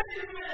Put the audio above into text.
Amen.